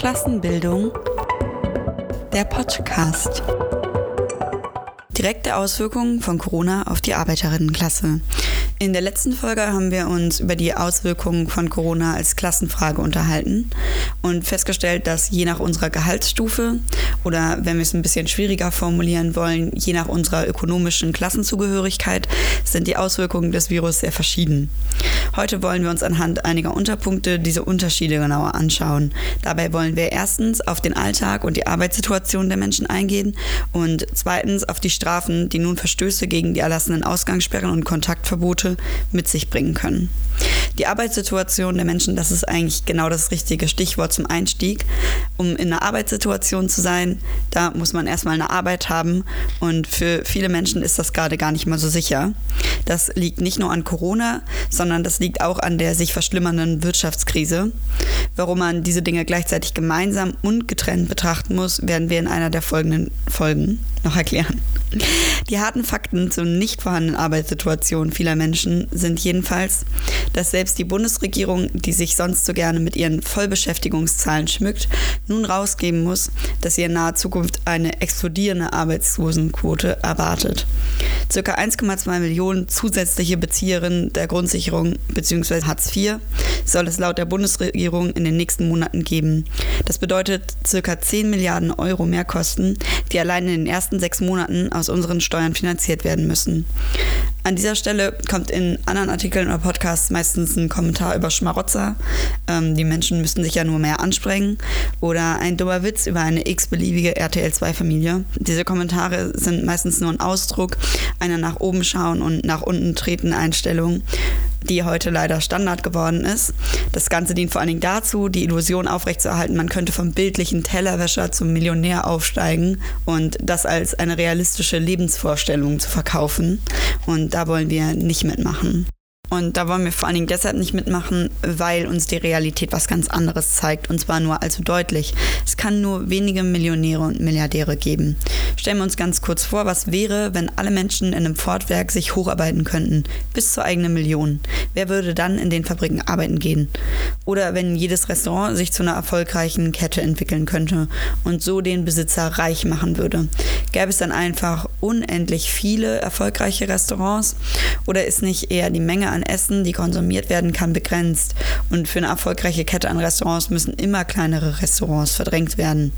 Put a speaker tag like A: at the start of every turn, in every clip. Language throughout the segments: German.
A: Klassenbildung, der Podcast. Direkte Auswirkungen von Corona auf die Arbeiterinnenklasse. In der letzten Folge haben wir uns über die Auswirkungen von Corona als Klassenfrage unterhalten und festgestellt, dass je nach unserer Gehaltsstufe oder wenn wir es ein bisschen schwieriger formulieren wollen, je nach unserer ökonomischen Klassenzugehörigkeit sind die Auswirkungen des Virus sehr verschieden. Heute wollen wir uns anhand einiger Unterpunkte diese Unterschiede genauer anschauen. Dabei wollen wir erstens auf den Alltag und die Arbeitssituation der Menschen eingehen und zweitens auf die Strafen, die nun Verstöße gegen die erlassenen Ausgangssperren und Kontaktverbote mit sich bringen können. Die Arbeitssituation der Menschen, das ist eigentlich genau das richtige Stichwort zum Einstieg. Um in einer Arbeitssituation zu sein, da muss man erstmal eine Arbeit haben und für viele Menschen ist das gerade gar nicht mal so sicher. Das liegt nicht nur an Corona, sondern das liegt auch an der sich verschlimmernden Wirtschaftskrise. Warum man diese Dinge gleichzeitig gemeinsam und getrennt betrachten muss, werden wir in einer der folgenden Folgen noch erklären. Die harten Fakten zur nicht vorhandenen Arbeitssituation vieler Menschen sind jedenfalls, dass selbst die Bundesregierung, die sich sonst so gerne mit ihren Vollbeschäftigungszahlen schmückt, nun rausgeben muss, dass sie in naher Zukunft eine explodierende Arbeitslosenquote erwartet. Circa 1,2 Millionen zusätzliche Bezieherinnen der Grundsicherung bzw. Hartz IV soll es laut der Bundesregierung in den nächsten Monaten geben. Das bedeutet circa 10 Milliarden Euro Mehrkosten, die allein in den ersten sechs Monaten aus unseren Steuern finanziert werden müssen. An dieser Stelle kommt in anderen Artikeln oder Podcasts meistens ein Kommentar über Schmarotzer. Ähm, die Menschen müssten sich ja nur mehr ansprengen. Oder ein dummer Witz über eine x-beliebige RTL2-Familie. Diese Kommentare sind meistens nur ein Ausdruck einer nach oben schauen und nach unten treten Einstellung die heute leider Standard geworden ist. Das Ganze dient vor allen Dingen dazu, die Illusion aufrechtzuerhalten, man könnte vom bildlichen Tellerwäscher zum Millionär aufsteigen und das als eine realistische Lebensvorstellung zu verkaufen. Und da wollen wir nicht mitmachen. Und da wollen wir vor allen Dingen deshalb nicht mitmachen, weil uns die Realität was ganz anderes zeigt. Und zwar nur allzu deutlich. Es kann nur wenige Millionäre und Milliardäre geben. Stellen wir uns ganz kurz vor, was wäre, wenn alle Menschen in einem Fortwerk sich hocharbeiten könnten, bis zur eigenen Million. Wer würde dann in den Fabriken arbeiten gehen? Oder wenn jedes Restaurant sich zu einer erfolgreichen Kette entwickeln könnte und so den Besitzer reich machen würde. Gäbe es dann einfach unendlich viele erfolgreiche Restaurants? Oder ist nicht eher die Menge an an Essen, die konsumiert werden kann, begrenzt. Und für eine erfolgreiche Kette an Restaurants müssen immer kleinere Restaurants verdrängt werden.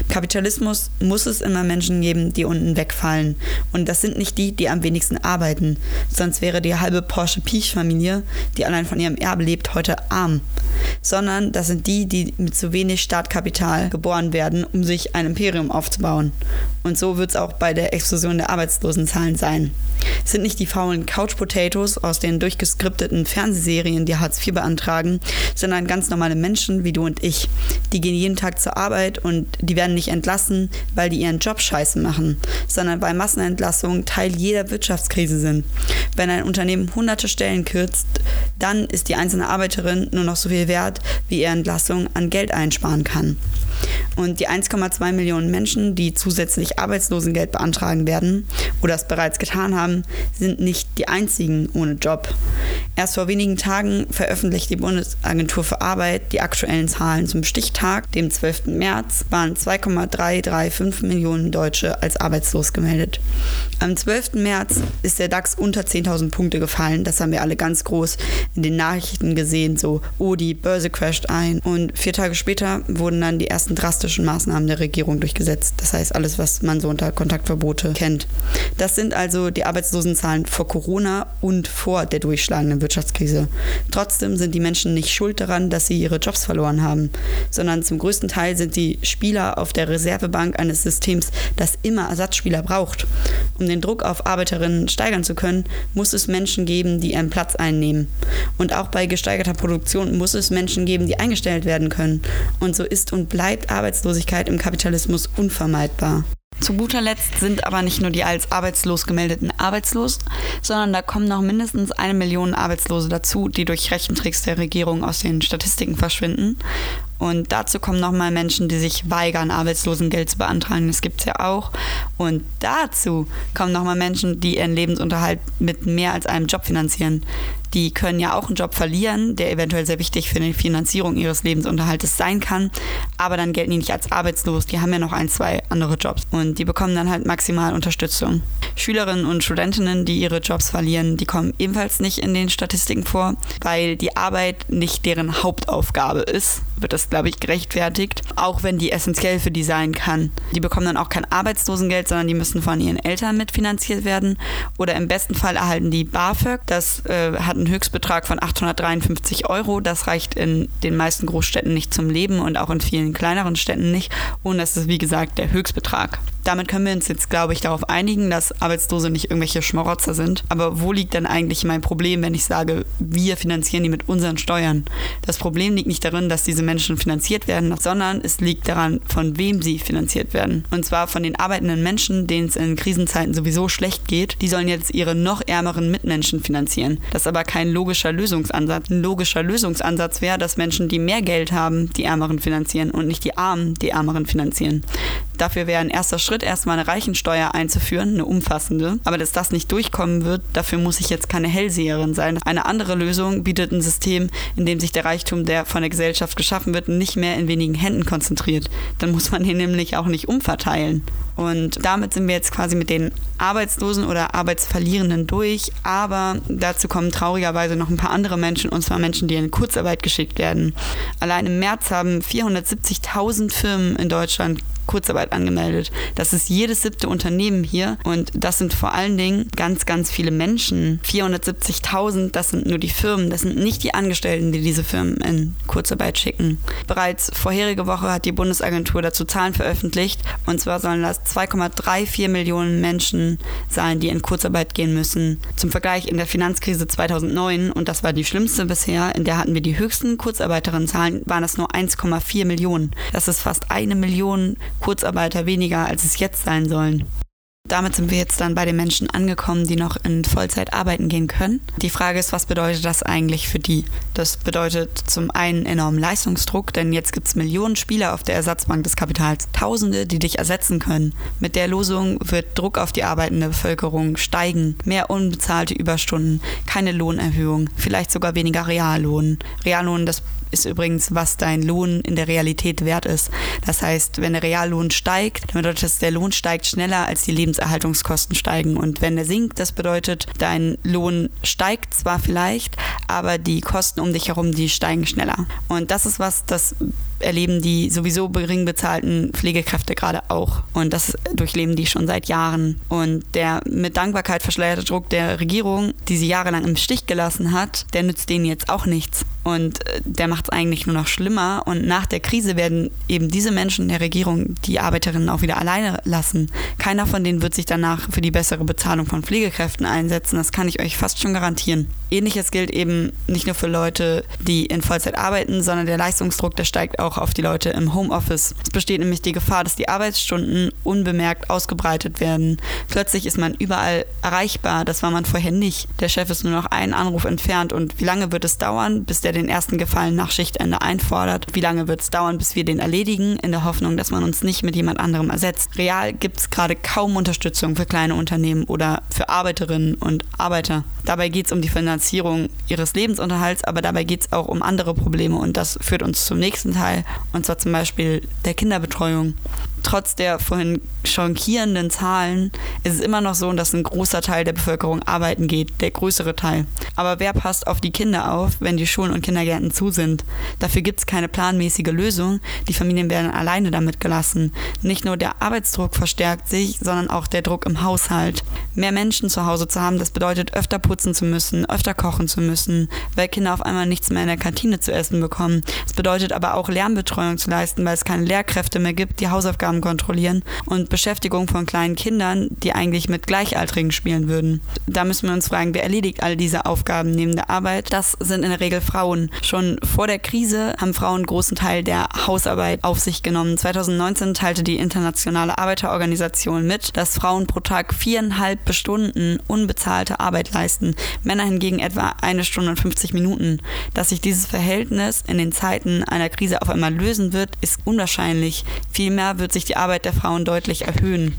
A: Im Kapitalismus muss es immer Menschen geben, die unten wegfallen. Und das sind nicht die, die am wenigsten arbeiten. Sonst wäre die halbe Porsche Peach-Familie, die allein von ihrem Erbe lebt, heute arm. Sondern das sind die, die mit zu wenig Startkapital geboren werden, um sich ein Imperium aufzubauen. Und so wird es auch bei der Explosion der Arbeitslosenzahlen sein. Es sind nicht die faulen Couch Potatoes aus den durchgeskripteten Fernsehserien, die Hartz IV beantragen, sondern ganz normale Menschen wie du und ich. Die gehen jeden Tag zur Arbeit und die werden nicht entlassen, weil die ihren Job scheiße machen, sondern weil Massenentlassungen Teil jeder Wirtschaftskrise sind. Wenn ein Unternehmen hunderte Stellen kürzt, dann ist die einzelne Arbeiterin nur noch so viel wert, wie ihre Entlassung an Geld einsparen kann. Und die 1,2 Millionen Menschen, die zusätzlich Arbeitslosengeld beantragen werden oder es bereits getan haben, sind nicht die einzigen ohne Job. Erst vor wenigen Tagen veröffentlicht die Bundesagentur für Arbeit die aktuellen Zahlen zum Stichtag, dem 12. März, waren 2,335 Millionen Deutsche als arbeitslos gemeldet. Am 12. März ist der DAX unter 10.000 Punkte gefallen. Das haben wir alle ganz groß in den Nachrichten gesehen, so, oh, die Börse crasht ein. Und vier Tage später wurden dann die ersten drastischen Maßnahmen der Regierung durchgesetzt. Das heißt, alles, was man so unter Kontaktverbote kennt. Das sind also die Arbeitslosenzahlen vor Corona und vor der durchschlagenden Wirtschaftskrise. Trotzdem sind die Menschen nicht schuld daran, dass sie ihre Jobs verloren haben, sondern zum größten Teil sind sie Spieler auf der Reservebank eines Systems, das immer Ersatzspieler braucht. Um den Druck auf Arbeiterinnen steigern zu können, muss es Menschen geben, die ihren Platz einnehmen. Und auch bei gesteigerter Produktion muss es Menschen geben, die eingestellt werden können. Und so ist und bleibt Arbeitslosigkeit im Kapitalismus unvermeidbar. Zu guter Letzt sind aber nicht nur die als arbeitslos gemeldeten arbeitslos, sondern da kommen noch mindestens eine Million Arbeitslose dazu, die durch Rechentricks der Regierung aus den Statistiken verschwinden. Und dazu kommen nochmal Menschen, die sich weigern, Arbeitslosengeld zu beantragen. Das gibt es ja auch. Und dazu kommen nochmal Menschen, die ihren Lebensunterhalt mit mehr als einem Job finanzieren. Die können ja auch einen Job verlieren, der eventuell sehr wichtig für die Finanzierung ihres Lebensunterhaltes sein kann, aber dann gelten die nicht als arbeitslos. Die haben ja noch ein, zwei andere Jobs und die bekommen dann halt maximal Unterstützung. Schülerinnen und Studentinnen, die ihre Jobs verlieren, die kommen ebenfalls nicht in den Statistiken vor, weil die Arbeit nicht deren Hauptaufgabe ist, wird das, glaube ich, gerechtfertigt, auch wenn die essentiell für die sein kann. Die bekommen dann auch kein Arbeitslosengeld, sondern die müssen von ihren Eltern mitfinanziert werden oder im besten Fall erhalten die BAföG. Das äh, hat einen Höchstbetrag von 853 Euro. Das reicht in den meisten Großstädten nicht zum Leben und auch in vielen kleineren Städten nicht. Und das ist, wie gesagt, der Höchstbetrag. Damit können wir uns jetzt, glaube ich, darauf einigen, dass Arbeitslose nicht irgendwelche Schmarotzer sind. Aber wo liegt denn eigentlich mein Problem, wenn ich sage, wir finanzieren die mit unseren Steuern? Das Problem liegt nicht darin, dass diese Menschen finanziert werden, sondern es liegt daran, von wem sie finanziert werden. Und zwar von den arbeitenden Menschen, denen es in Krisenzeiten sowieso schlecht geht. Die sollen jetzt ihre noch ärmeren Mitmenschen finanzieren. Das ist aber kein logischer Lösungsansatz. Ein logischer Lösungsansatz wäre, dass Menschen, die mehr Geld haben, die Ärmeren finanzieren und nicht die Armen die Ärmeren finanzieren. Dafür wäre ein erster Schritt, erstmal eine Reichensteuer einzuführen, eine umfassende. Aber dass das nicht durchkommen wird, dafür muss ich jetzt keine Hellseherin sein. Eine andere Lösung bietet ein System, in dem sich der Reichtum, der von der Gesellschaft geschaffen wird, nicht mehr in wenigen Händen konzentriert. Dann muss man ihn nämlich auch nicht umverteilen. Und damit sind wir jetzt quasi mit den Arbeitslosen oder Arbeitsverlierenden durch. Aber dazu kommen traurigerweise noch ein paar andere Menschen, und zwar Menschen, die in Kurzarbeit geschickt werden. Allein im März haben 470.000 Firmen in Deutschland Kurzarbeit angemeldet. Das ist jedes siebte Unternehmen hier und das sind vor allen Dingen ganz, ganz viele Menschen. 470.000, das sind nur die Firmen, das sind nicht die Angestellten, die diese Firmen in Kurzarbeit schicken. Bereits vorherige Woche hat die Bundesagentur dazu Zahlen veröffentlicht und zwar sollen das 2,34 Millionen Menschen sein, die in Kurzarbeit gehen müssen. Zum Vergleich in der Finanzkrise 2009, und das war die schlimmste bisher, in der hatten wir die höchsten Kurzarbeiterinnenzahlen, waren das nur 1,4 Millionen. Das ist fast eine Million Kurzarbeiter weniger, als es jetzt sein sollen. Damit sind wir jetzt dann bei den Menschen angekommen, die noch in Vollzeit arbeiten gehen können. Die Frage ist, was bedeutet das eigentlich für die? Das bedeutet zum einen enormen Leistungsdruck, denn jetzt gibt es Millionen Spieler auf der Ersatzbank des Kapitals, Tausende, die dich ersetzen können. Mit der Losung wird Druck auf die arbeitende Bevölkerung steigen, mehr unbezahlte Überstunden, keine Lohnerhöhung, vielleicht sogar weniger Reallohn. Reallohn, das ist übrigens, was dein Lohn in der Realität wert ist. Das heißt, wenn der Reallohn steigt, dann bedeutet das, der Lohn steigt schneller, als die Lebenserhaltungskosten steigen. Und wenn der sinkt, das bedeutet, dein Lohn steigt zwar vielleicht, aber die Kosten um dich herum, die steigen schneller. Und das ist was, das erleben die sowieso gering bezahlten Pflegekräfte gerade auch. Und das durchleben die schon seit Jahren. Und der mit Dankbarkeit verschleierte Druck der Regierung, die sie jahrelang im Stich gelassen hat, der nützt denen jetzt auch nichts. Und äh, der macht es eigentlich nur noch schlimmer. Und nach der Krise werden eben diese Menschen der Regierung die Arbeiterinnen auch wieder alleine lassen. Keiner von denen wird sich danach für die bessere Bezahlung von Pflegekräften einsetzen. Das kann ich euch fast schon garantieren. Ähnliches gilt eben nicht nur für Leute, die in Vollzeit arbeiten, sondern der Leistungsdruck, der steigt auch auf die Leute im Homeoffice. Es besteht nämlich die Gefahr, dass die Arbeitsstunden unbemerkt ausgebreitet werden. Plötzlich ist man überall erreichbar. Das war man vorher nicht. Der Chef ist nur noch einen Anruf entfernt. Und wie lange wird es dauern, bis der den ersten Gefallen nach Schichtende einfordert? Wie lange wird es dauern, bis wir den erledigen, in der Hoffnung, dass man uns nicht mit jemand anderem ersetzt? Real gibt es gerade kaum Unterstützung für kleine Unternehmen oder für Arbeiterinnen und Arbeiter. Dabei geht es um die Finanzierung ihres Lebensunterhalts, aber dabei geht es auch um andere Probleme und das führt uns zum nächsten Teil, und zwar zum Beispiel der Kinderbetreuung trotz der vorhin schockierenden Zahlen ist es immer noch so, dass ein großer Teil der Bevölkerung arbeiten geht, der größere Teil. Aber wer passt auf die Kinder auf, wenn die Schulen und Kindergärten zu sind? Dafür gibt es keine planmäßige Lösung. Die Familien werden alleine damit gelassen. Nicht nur der Arbeitsdruck verstärkt sich, sondern auch der Druck im Haushalt. Mehr Menschen zu Hause zu haben, das bedeutet öfter putzen zu müssen, öfter kochen zu müssen, weil Kinder auf einmal nichts mehr in der Kantine zu essen bekommen. Es bedeutet aber auch Lernbetreuung zu leisten, weil es keine Lehrkräfte mehr gibt, die Hausaufgaben Hausaufgaben kontrollieren und Beschäftigung von kleinen Kindern, die eigentlich mit Gleichaltrigen spielen würden. Da müssen wir uns fragen, wer erledigt all diese Aufgaben neben der Arbeit? Das sind in der Regel Frauen. Schon vor der Krise haben Frauen einen großen Teil der Hausarbeit auf sich genommen. 2019 teilte die Internationale Arbeiterorganisation mit, dass Frauen pro Tag viereinhalb Stunden unbezahlte Arbeit leisten, Männer hingegen etwa eine Stunde und 50 Minuten. Dass sich dieses Verhältnis in den Zeiten einer Krise auf einmal lösen wird, ist unwahrscheinlich. Vielmehr wird sich die Arbeit der Frauen deutlich erhöhen.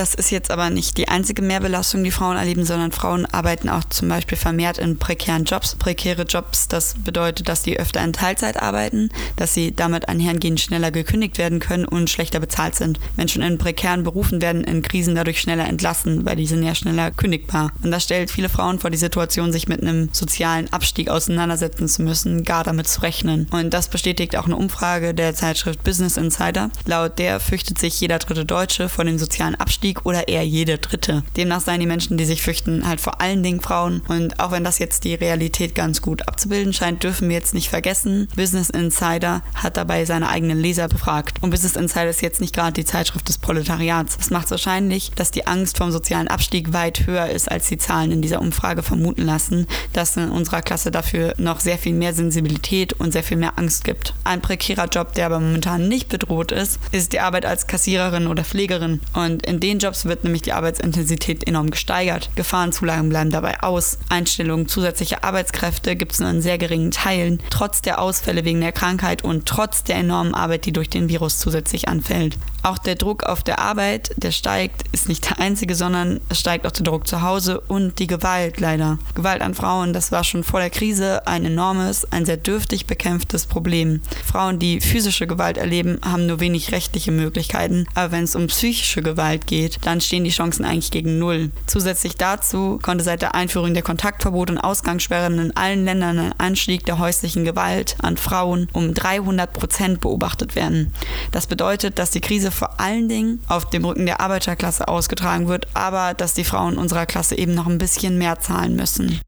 A: Das ist jetzt aber nicht die einzige Mehrbelastung, die Frauen erleben, sondern Frauen arbeiten auch zum Beispiel vermehrt in prekären Jobs. Prekäre Jobs, das bedeutet, dass sie öfter in Teilzeit arbeiten, dass sie damit einhergehend schneller gekündigt werden können und schlechter bezahlt sind. Menschen in prekären Berufen werden in Krisen dadurch schneller entlassen, weil die sind ja schneller kündigbar. Und das stellt viele Frauen vor die Situation, sich mit einem sozialen Abstieg auseinandersetzen zu müssen, gar damit zu rechnen. Und das bestätigt auch eine Umfrage der Zeitschrift Business Insider. Laut der fürchtet sich jeder dritte Deutsche vor dem sozialen Abstieg oder eher jede dritte. Demnach seien die Menschen, die sich fürchten, halt vor allen Dingen Frauen. Und auch wenn das jetzt die Realität ganz gut abzubilden scheint, dürfen wir jetzt nicht vergessen, Business Insider hat dabei seine eigenen Leser befragt. Und Business Insider ist jetzt nicht gerade die Zeitschrift des Proletariats. Das macht wahrscheinlich, dass die Angst vom sozialen Abstieg weit höher ist, als die Zahlen in dieser Umfrage vermuten lassen, dass in unserer Klasse dafür noch sehr viel mehr Sensibilität und sehr viel mehr Angst gibt. Ein prekärer Job, der aber momentan nicht bedroht ist, ist die Arbeit als Kassiererin oder Pflegerin. Und in den Jobs wird nämlich die Arbeitsintensität enorm gesteigert. Gefahrenzulagen bleiben dabei aus. Einstellungen zusätzlicher Arbeitskräfte gibt es nur in sehr geringen Teilen, trotz der Ausfälle wegen der Krankheit und trotz der enormen Arbeit, die durch den Virus zusätzlich anfällt. Auch der Druck auf der Arbeit, der steigt, ist nicht der einzige, sondern es steigt auch der Druck zu Hause und die Gewalt leider. Gewalt an Frauen, das war schon vor der Krise ein enormes, ein sehr dürftig bekämpftes Problem. Frauen, die physische Gewalt erleben, haben nur wenig rechtliche Möglichkeiten, aber wenn es um psychische Gewalt geht, dann stehen die Chancen eigentlich gegen Null. Zusätzlich dazu konnte seit der Einführung der Kontaktverbote und Ausgangssperren in allen Ländern ein Anstieg der häuslichen Gewalt an Frauen um 300 Prozent beobachtet werden. Das bedeutet, dass die Krise vor allen Dingen auf dem Rücken der Arbeiterklasse ausgetragen wird, aber dass die Frauen unserer Klasse eben noch ein bisschen mehr zahlen müssen.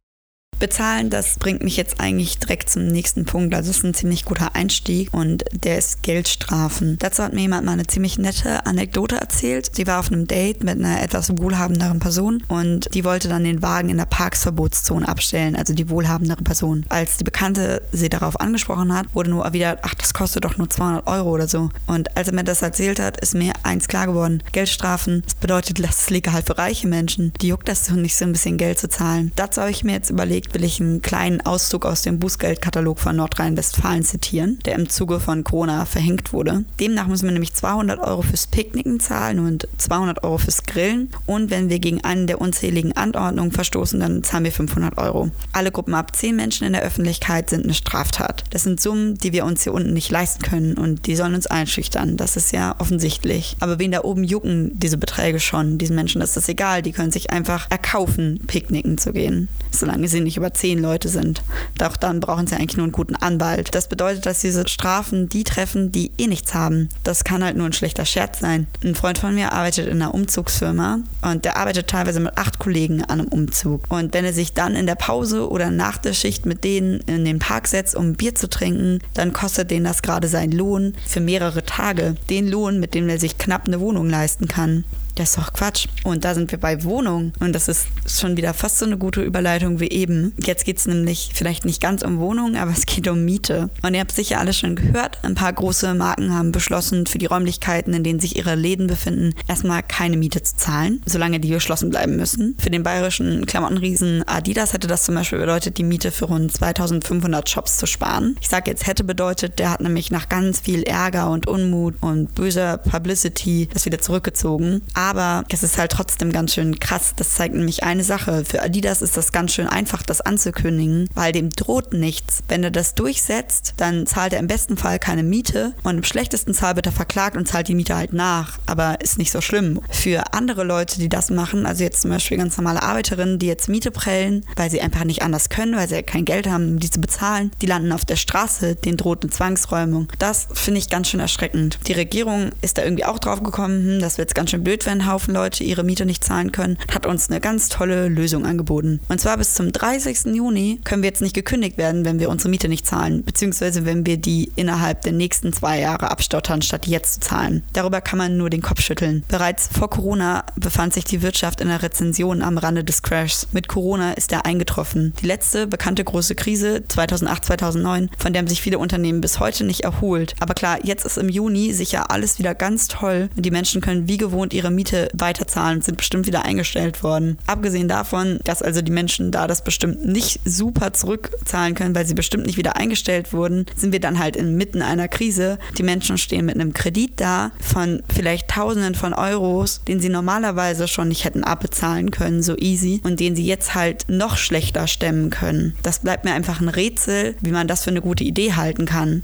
A: Bezahlen, das bringt mich jetzt eigentlich direkt zum nächsten Punkt. Also es ist ein ziemlich guter Einstieg und der ist Geldstrafen. Dazu hat mir jemand mal eine ziemlich nette Anekdote erzählt. Sie war auf einem Date mit einer etwas wohlhabenderen Person und die wollte dann den Wagen in der Parksverbotszone abstellen, also die wohlhabendere Person. Als die Bekannte sie darauf angesprochen hat, wurde nur erwidert, ach, das kostet doch nur 200 Euro oder so. Und als er mir das erzählt hat, ist mir eins klar geworden. Geldstrafen, das bedeutet, das ist legal für reiche Menschen. Die juckt das so nicht so ein bisschen Geld zu zahlen. Dazu habe ich mir jetzt überlegt, will ich einen kleinen Auszug aus dem Bußgeldkatalog von Nordrhein-Westfalen zitieren, der im Zuge von Corona verhängt wurde. Demnach müssen wir nämlich 200 Euro fürs Picknicken zahlen und 200 Euro fürs Grillen. Und wenn wir gegen einen der unzähligen Anordnungen verstoßen, dann zahlen wir 500 Euro. Alle Gruppen ab 10 Menschen in der Öffentlichkeit sind eine Straftat. Das sind Summen, die wir uns hier unten nicht leisten können und die sollen uns einschüchtern. Das ist ja offensichtlich. Aber wen da oben jucken diese Beträge schon? Diesen Menschen ist das egal. Die können sich einfach erkaufen, picknicken zu gehen. Solange sie nicht über zehn Leute sind. Doch dann brauchen sie eigentlich nur einen guten Anwalt. Das bedeutet, dass diese Strafen die treffen, die eh nichts haben. Das kann halt nur ein schlechter Scherz sein. Ein Freund von mir arbeitet in einer Umzugsfirma und der arbeitet teilweise mit acht Kollegen an einem Umzug. Und wenn er sich dann in der Pause oder nach der Schicht mit denen in den Park setzt, um Bier zu trinken, dann kostet denen das gerade seinen Lohn für mehrere Tage. Den Lohn, mit dem er sich knapp eine Wohnung leisten kann. Das ist doch Quatsch. Und da sind wir bei Wohnung. Und das ist schon wieder fast so eine gute Überleitung wie eben. Jetzt geht es nämlich vielleicht nicht ganz um Wohnung, aber es geht um Miete. Und ihr habt sicher alles schon gehört. Ein paar große Marken haben beschlossen, für die Räumlichkeiten, in denen sich ihre Läden befinden, erstmal keine Miete zu zahlen, solange die geschlossen bleiben müssen. Für den bayerischen Klamottenriesen Adidas hätte das zum Beispiel bedeutet, die Miete für rund 2500 Shops zu sparen. Ich sage jetzt hätte bedeutet, der hat nämlich nach ganz viel Ärger und Unmut und böser Publicity das wieder zurückgezogen. Aber es ist halt trotzdem ganz schön krass. Das zeigt nämlich eine Sache. Für Adidas ist das ganz schön einfach, das anzukündigen, weil dem droht nichts. Wenn er das durchsetzt, dann zahlt er im besten Fall keine Miete und im schlechtesten Fall wird er verklagt und zahlt die Miete halt nach. Aber ist nicht so schlimm. Für andere Leute, die das machen, also jetzt zum Beispiel ganz normale Arbeiterinnen, die jetzt Miete prellen, weil sie einfach nicht anders können, weil sie kein Geld haben, um die zu bezahlen, die landen auf der Straße, denen droht eine Zwangsräumung. Das finde ich ganz schön erschreckend. Die Regierung ist da irgendwie auch drauf gekommen, hm, das wird jetzt ganz schön blöd, wenn ein Haufen Leute ihre Miete nicht zahlen können, hat uns eine ganz tolle Lösung angeboten. Und zwar bis zum 30. Juni können wir jetzt nicht gekündigt werden, wenn wir unsere Miete nicht zahlen, beziehungsweise wenn wir die innerhalb der nächsten zwei Jahre abstottern, statt jetzt zu zahlen. Darüber kann man nur den Kopf schütteln. Bereits vor Corona befand sich die Wirtschaft in einer Rezession am Rande des Crashs. Mit Corona ist er eingetroffen. Die letzte bekannte große Krise 2008, 2009, von der sich viele Unternehmen bis heute nicht erholt. Aber klar, jetzt ist im Juni sicher alles wieder ganz toll und die Menschen können wie gewohnt ihre Miete Miete weiterzahlen, sind bestimmt wieder eingestellt worden. Abgesehen davon, dass also die Menschen da das bestimmt nicht super zurückzahlen können, weil sie bestimmt nicht wieder eingestellt wurden, sind wir dann halt inmitten einer Krise. Die Menschen stehen mit einem Kredit da von vielleicht Tausenden von Euros, den sie normalerweise schon nicht hätten abbezahlen können, so easy, und den sie jetzt halt noch schlechter stemmen können. Das bleibt mir einfach ein Rätsel, wie man das für eine gute Idee halten kann.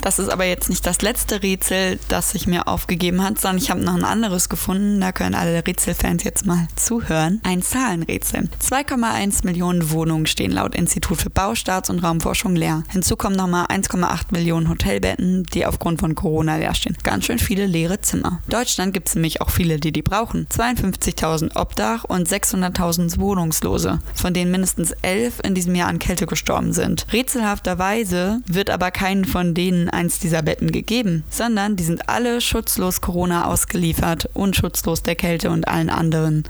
A: Das ist aber jetzt nicht das letzte Rätsel, das sich mir aufgegeben hat, sondern ich habe noch ein anderes gefunden. Da können alle Rätselfans jetzt mal zuhören. Ein Zahlenrätsel. 2,1 Millionen Wohnungen stehen laut Institut für Baustaats- und Raumforschung leer. Hinzu kommen nochmal 1,8 Millionen Hotelbetten, die aufgrund von Corona leer stehen. Ganz schön viele leere Zimmer. In Deutschland gibt es nämlich auch viele, die die brauchen. 52.000 Obdach und 600.000 Wohnungslose, von denen mindestens 11 in diesem Jahr an Kälte gestorben sind. Rätselhafterweise wird aber keinen von denen eins dieser Betten gegeben, sondern die sind alle schutzlos Corona ausgeliefert und schutzlos der Kälte und allen anderen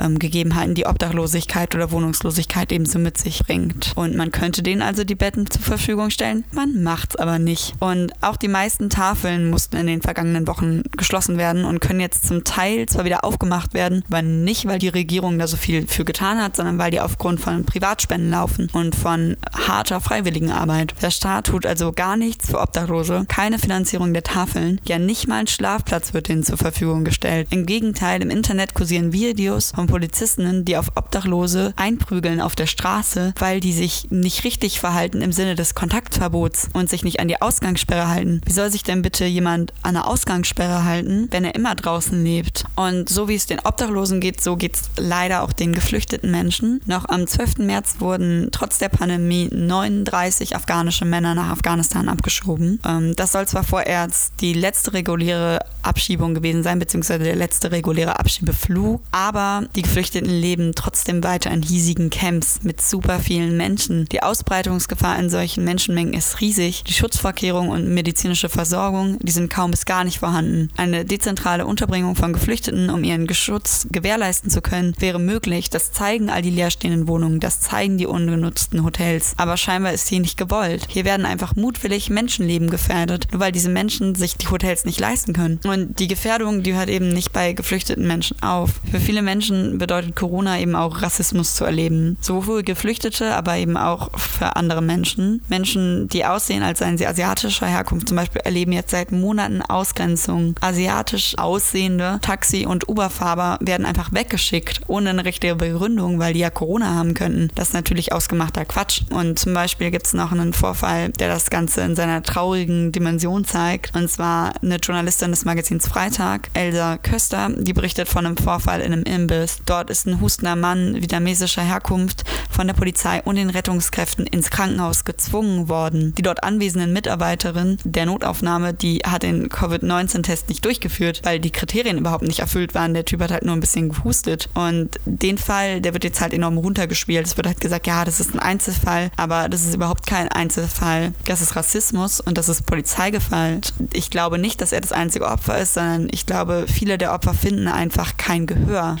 A: ähm, Gegebenheiten, die Obdachlosigkeit oder Wohnungslosigkeit ebenso mit sich bringt. Und man könnte denen also die Betten zur Verfügung stellen, man macht es aber nicht. Und auch die meisten Tafeln mussten in den vergangenen Wochen geschlossen werden und können jetzt zum Teil zwar wieder aufgemacht werden, aber nicht, weil die Regierung da so viel für getan hat, sondern weil die aufgrund von Privatspenden laufen und von harter Freiwilligenarbeit. Der Staat tut also gar nichts für Obdachlose, keine Finanzierung der Tafeln, ja nicht mal ein Schlafplatz wird ihnen zur Verfügung gestellt. Im Gegenteil, im Internet kursieren Videos vom Polizistinnen, die auf Obdachlose einprügeln auf der Straße, weil die sich nicht richtig verhalten im Sinne des Kontaktverbots und sich nicht an die Ausgangssperre halten. Wie soll sich denn bitte jemand an eine Ausgangssperre halten, wenn er immer draußen lebt? Und so wie es den Obdachlosen geht, so geht es leider auch den geflüchteten Menschen. Noch am 12. März wurden trotz der Pandemie 39 afghanische Männer nach Afghanistan abgeschoben. Ähm, das soll zwar vorerst die letzte reguläre Abschiebung gewesen sein, beziehungsweise der letzte reguläre Abschiebeflug, aber die Geflüchteten leben trotzdem weiter in hiesigen Camps mit super vielen Menschen. Die Ausbreitungsgefahr in solchen Menschenmengen ist riesig. Die Schutzvorkehrungen und medizinische Versorgung, die sind kaum bis gar nicht vorhanden. Eine dezentrale Unterbringung von Geflüchteten, um ihren Schutz gewährleisten zu können, wäre möglich. Das zeigen all die leerstehenden Wohnungen, das zeigen die ungenutzten Hotels. Aber scheinbar ist hier nicht gewollt. Hier werden einfach mutwillig Menschenleben gefährdet, nur weil diese Menschen sich die Hotels nicht leisten können. Und die Gefährdung, die hört eben nicht bei geflüchteten Menschen auf. Für viele Menschen bedeutet Corona eben auch Rassismus zu erleben. Sowohl Geflüchtete, aber eben auch für andere Menschen. Menschen, die aussehen, als seien sie asiatischer Herkunft, zum Beispiel erleben jetzt seit Monaten Ausgrenzung. Asiatisch aussehende Taxi- und Uberfahrer werden einfach weggeschickt, ohne eine richtige Begründung, weil die ja Corona haben könnten. Das ist natürlich ausgemachter Quatsch. Und zum Beispiel gibt es noch einen Vorfall, der das Ganze in seiner traurigen Dimension zeigt. Und zwar eine Journalistin des Magazins Freitag, Elsa Köster, die berichtet von einem Vorfall in einem Imbiss Dort ist ein hustender Mann vietnamesischer Herkunft von der Polizei und den Rettungskräften ins Krankenhaus gezwungen worden. Die dort anwesenden Mitarbeiterin der Notaufnahme, die hat den Covid-19-Test nicht durchgeführt, weil die Kriterien überhaupt nicht erfüllt waren. Der Typ hat halt nur ein bisschen gehustet. Und den Fall, der wird jetzt halt enorm runtergespielt. Es wird halt gesagt, ja, das ist ein Einzelfall, aber das ist überhaupt kein Einzelfall. Das ist Rassismus und das ist Polizeigewalt. Ich glaube nicht, dass er das einzige Opfer ist, sondern ich glaube, viele der Opfer finden einfach kein Gehör.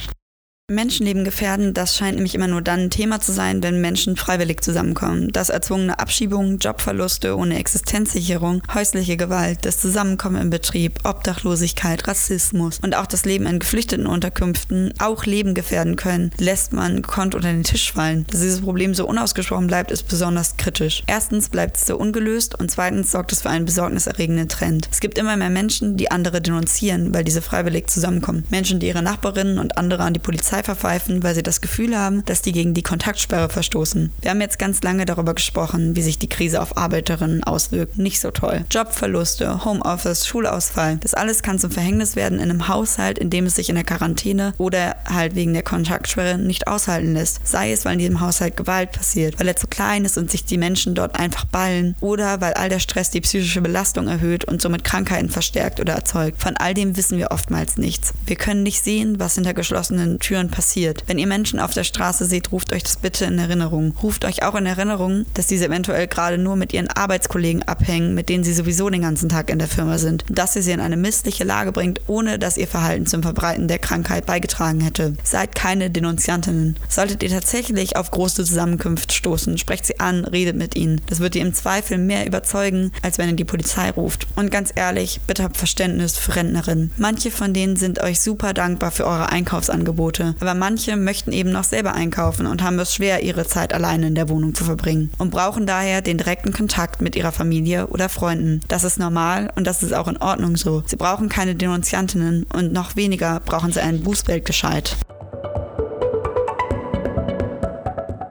A: Menschenleben gefährden, das scheint nämlich immer nur dann ein Thema zu sein, wenn Menschen freiwillig zusammenkommen. Das erzwungene Abschiebungen, Jobverluste ohne Existenzsicherung, häusliche Gewalt, das Zusammenkommen im Betrieb, Obdachlosigkeit, Rassismus und auch das Leben in geflüchteten Unterkünften auch Leben gefährden können, lässt man kont unter den Tisch fallen. Dass dieses Problem so unausgesprochen bleibt, ist besonders kritisch. Erstens bleibt es so ungelöst und zweitens sorgt es für einen besorgniserregenden Trend. Es gibt immer mehr Menschen, die andere denunzieren, weil diese freiwillig zusammenkommen. Menschen, die ihre Nachbarinnen und andere an die Polizei Polizei verpfeifen, weil sie das Gefühl haben, dass die gegen die Kontaktsperre verstoßen. Wir haben jetzt ganz lange darüber gesprochen, wie sich die Krise auf Arbeiterinnen auswirkt. Nicht so toll. Jobverluste, Homeoffice, Schulausfall, das alles kann zum Verhängnis werden in einem Haushalt, in dem es sich in der Quarantäne oder halt wegen der Kontaktsperre nicht aushalten lässt. Sei es, weil in diesem Haushalt Gewalt passiert, weil er zu klein ist und sich die Menschen dort einfach ballen oder weil all der Stress die psychische Belastung erhöht und somit Krankheiten verstärkt oder erzeugt. Von all dem wissen wir oftmals nichts. Wir können nicht sehen, was hinter geschlossenen Türen schon passiert. Wenn ihr Menschen auf der Straße seht, ruft euch das bitte in Erinnerung. Ruft euch auch in Erinnerung, dass diese eventuell gerade nur mit ihren Arbeitskollegen abhängen, mit denen sie sowieso den ganzen Tag in der Firma sind. Dass ihr sie in eine missliche Lage bringt, ohne dass ihr Verhalten zum Verbreiten der Krankheit beigetragen hätte. Seid keine Denunziantinnen. Solltet ihr tatsächlich auf große Zusammenkünfte stoßen, sprecht sie an, redet mit ihnen. Das wird ihr im Zweifel mehr überzeugen, als wenn ihr die Polizei ruft. Und ganz ehrlich, bitte habt Verständnis für Rentnerinnen. Manche von denen sind euch super dankbar für eure Einkaufsangebote, aber manche möchten eben noch selber einkaufen und haben es schwer, ihre Zeit alleine in der Wohnung zu verbringen und brauchen daher den direkten Kontakt mit ihrer Familie oder Freunden. Das ist normal und das ist auch in Ordnung so. Sie brauchen keine Denunziantinnen und noch weniger brauchen sie einen Bußgeldgescheit.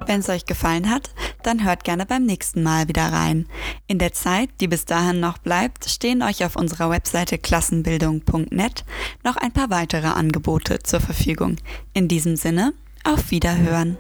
A: Wenn es euch gefallen hat, dann hört gerne beim nächsten Mal wieder rein. In der Zeit, die bis dahin noch bleibt, stehen euch auf unserer Webseite klassenbildung.net noch ein paar weitere Angebote zur Verfügung. In diesem Sinne, auf Wiederhören.